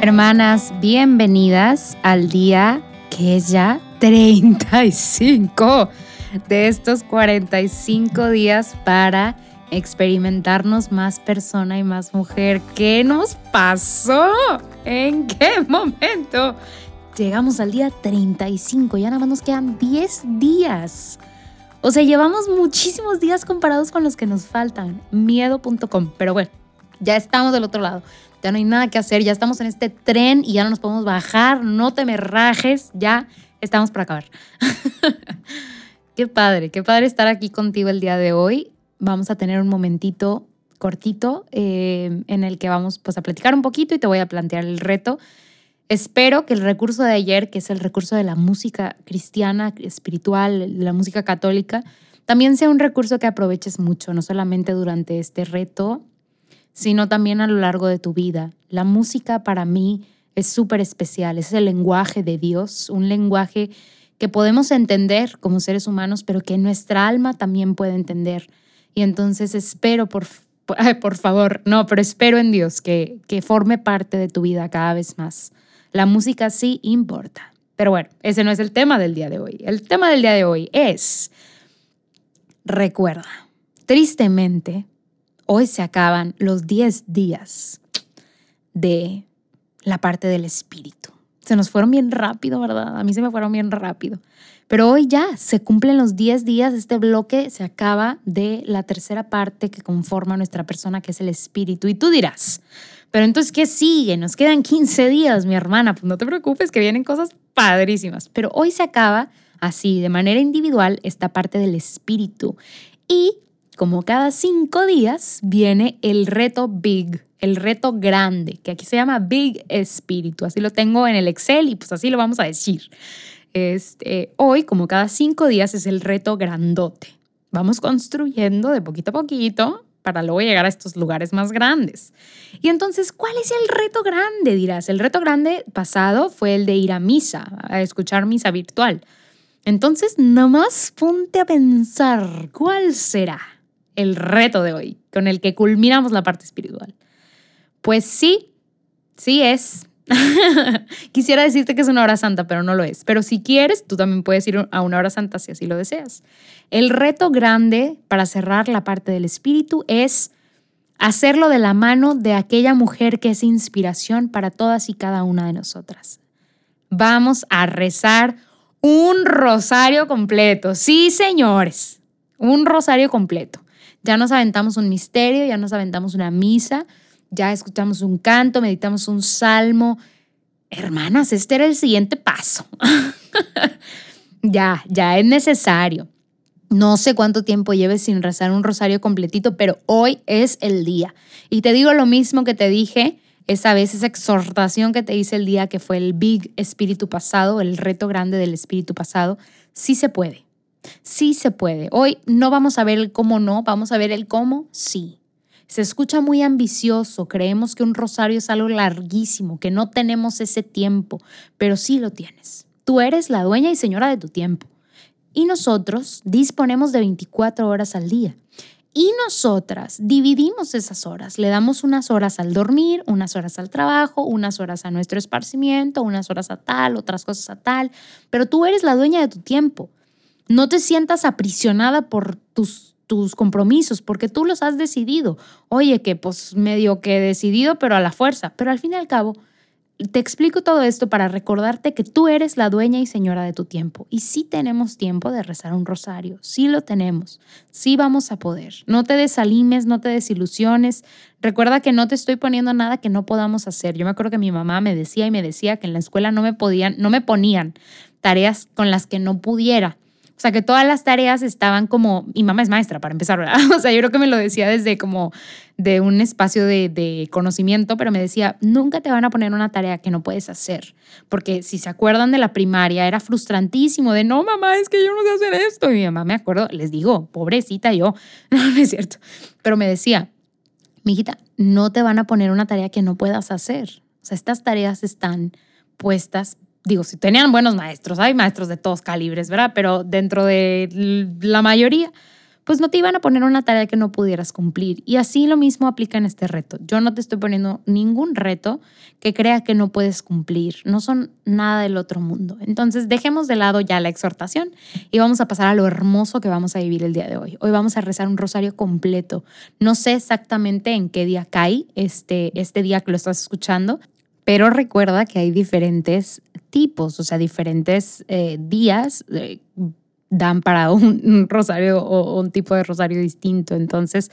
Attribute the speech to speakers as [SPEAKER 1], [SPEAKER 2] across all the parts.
[SPEAKER 1] Hermanas, bienvenidas al día que es ya 35 de estos 45 días para experimentarnos más persona y más mujer. ¿Qué nos pasó? ¿En qué momento? Llegamos al día 35, ya nada más nos quedan 10 días. O sea, llevamos muchísimos días comparados con los que nos faltan. Miedo.com. Pero bueno, ya estamos del otro lado. Ya no hay nada que hacer. Ya estamos en este tren y ya no nos podemos bajar. No te me rajes. Ya estamos para acabar. qué padre, qué padre estar aquí contigo el día de hoy. Vamos a tener un momentito cortito eh, en el que vamos pues, a platicar un poquito y te voy a plantear el reto. Espero que el recurso de ayer, que es el recurso de la música cristiana, espiritual, la música católica, también sea un recurso que aproveches mucho, no solamente durante este reto, sino también a lo largo de tu vida. La música para mí es súper especial, es el lenguaje de Dios, un lenguaje que podemos entender como seres humanos, pero que nuestra alma también puede entender. Y entonces espero, por, por favor, no, pero espero en Dios que, que forme parte de tu vida cada vez más. La música sí importa. Pero bueno, ese no es el tema del día de hoy. El tema del día de hoy es, recuerda, tristemente, hoy se acaban los 10 días de la parte del espíritu. Se nos fueron bien rápido, ¿verdad? A mí se me fueron bien rápido. Pero hoy ya se cumplen los 10 días, este bloque se acaba de la tercera parte que conforma nuestra persona, que es el espíritu. Y tú dirás, pero entonces, ¿qué sigue? Nos quedan 15 días, mi hermana. Pues no te preocupes, que vienen cosas padrísimas. Pero hoy se acaba así, de manera individual, esta parte del espíritu. Y como cada cinco días, viene el reto big, el reto grande, que aquí se llama Big Espíritu. Así lo tengo en el Excel y pues así lo vamos a decir. Este, hoy, como cada cinco días, es el reto grandote. Vamos construyendo de poquito a poquito para luego llegar a estos lugares más grandes. Y entonces, ¿cuál es el reto grande? Dirás, el reto grande pasado fue el de ir a misa, a escuchar misa virtual. Entonces, nomás ponte a pensar, ¿cuál será el reto de hoy con el que culminamos la parte espiritual? Pues sí, sí es Quisiera decirte que es una hora santa, pero no lo es. Pero si quieres, tú también puedes ir a una hora santa si así lo deseas. El reto grande para cerrar la parte del espíritu es hacerlo de la mano de aquella mujer que es inspiración para todas y cada una de nosotras. Vamos a rezar un rosario completo. Sí, señores, un rosario completo. Ya nos aventamos un misterio, ya nos aventamos una misa, ya escuchamos un canto, meditamos un salmo. Hermanas, este era el siguiente paso. ya, ya es necesario. No sé cuánto tiempo lleves sin rezar un rosario completito, pero hoy es el día. Y te digo lo mismo que te dije esa vez, esa exhortación que te hice el día que fue el Big Espíritu pasado, el reto grande del Espíritu pasado. Sí se puede. Sí se puede. Hoy no vamos a ver el cómo no, vamos a ver el cómo sí. Se escucha muy ambicioso, creemos que un rosario es algo larguísimo, que no tenemos ese tiempo, pero sí lo tienes. Tú eres la dueña y señora de tu tiempo. Y nosotros disponemos de 24 horas al día. Y nosotras dividimos esas horas. Le damos unas horas al dormir, unas horas al trabajo, unas horas a nuestro esparcimiento, unas horas a tal, otras cosas a tal. Pero tú eres la dueña de tu tiempo. No te sientas aprisionada por tus tus compromisos, porque tú los has decidido. Oye, que pues medio que decidido, pero a la fuerza. Pero al fin y al cabo, te explico todo esto para recordarte que tú eres la dueña y señora de tu tiempo. Y sí tenemos tiempo de rezar un rosario, sí lo tenemos, sí vamos a poder. No te desalimes, no te desilusiones. Recuerda que no te estoy poniendo nada que no podamos hacer. Yo me acuerdo que mi mamá me decía y me decía que en la escuela no me podían, no me ponían tareas con las que no pudiera. O sea, que todas las tareas estaban como, y mamá es maestra para empezar, ¿verdad? O sea, yo creo que me lo decía desde como de un espacio de, conocimiento, pero me decía, nunca te van a poner una tarea que no puedes hacer. Porque si se acuerdan de la primaria, era frustrantísimo de, no, mamá, es que yo no sé hacer esto. Y mi mamá me acuerdo, les digo, pobrecita yo, no, no es cierto. Pero me decía, mijita, no te van a poner una tarea que no puedas hacer. O sea, estas tareas están puestas digo, si tenían buenos maestros, hay maestros de todos calibres, ¿verdad? Pero dentro de la mayoría, pues no te iban a poner una tarea que no pudieras cumplir. Y así lo mismo aplica en este reto. Yo no te estoy poniendo ningún reto que crea que no puedes cumplir. No son nada del otro mundo. Entonces dejemos de lado ya la exhortación y vamos a pasar a lo hermoso que vamos a vivir el día de hoy. Hoy vamos a rezar un rosario completo. No sé exactamente en qué día cae este, este día que lo estás escuchando, pero recuerda que hay diferentes tipos, o sea, diferentes eh, días. Eh, dan para un, rosario o un tipo de rosario distinto. Entonces,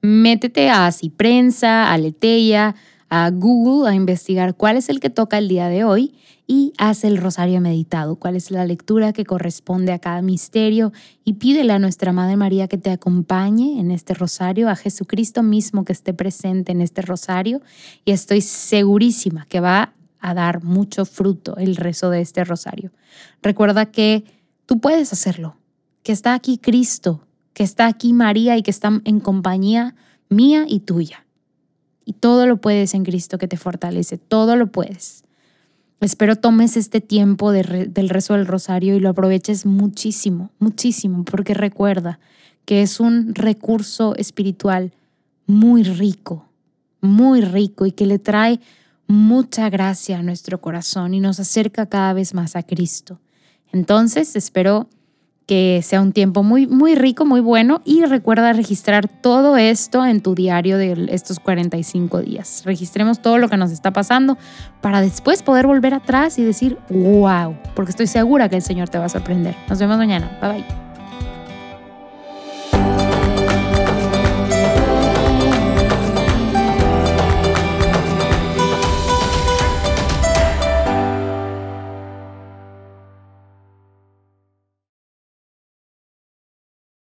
[SPEAKER 1] métete a Ciprensa, a Leteya, a Google a investigar cuál es el que toca el día de hoy y haz el rosario meditado, cuál es la lectura que corresponde a cada misterio y pídele a nuestra Madre María que te acompañe en este rosario, a Jesucristo mismo que esté presente en este rosario y estoy segurísima que va a dar mucho fruto el rezo de este rosario. Recuerda que Tú puedes hacerlo, que está aquí Cristo, que está aquí María y que está en compañía mía y tuya. Y todo lo puedes en Cristo que te fortalece, todo lo puedes. Espero tomes este tiempo del rezo del rosario y lo aproveches muchísimo, muchísimo, porque recuerda que es un recurso espiritual muy rico, muy rico y que le trae mucha gracia a nuestro corazón y nos acerca cada vez más a Cristo. Entonces, espero que sea un tiempo muy, muy rico, muy bueno y recuerda registrar todo esto en tu diario de estos 45 días. Registremos todo lo que nos está pasando para después poder volver atrás y decir, wow, porque estoy segura que el Señor te va a sorprender. Nos vemos mañana. Bye bye.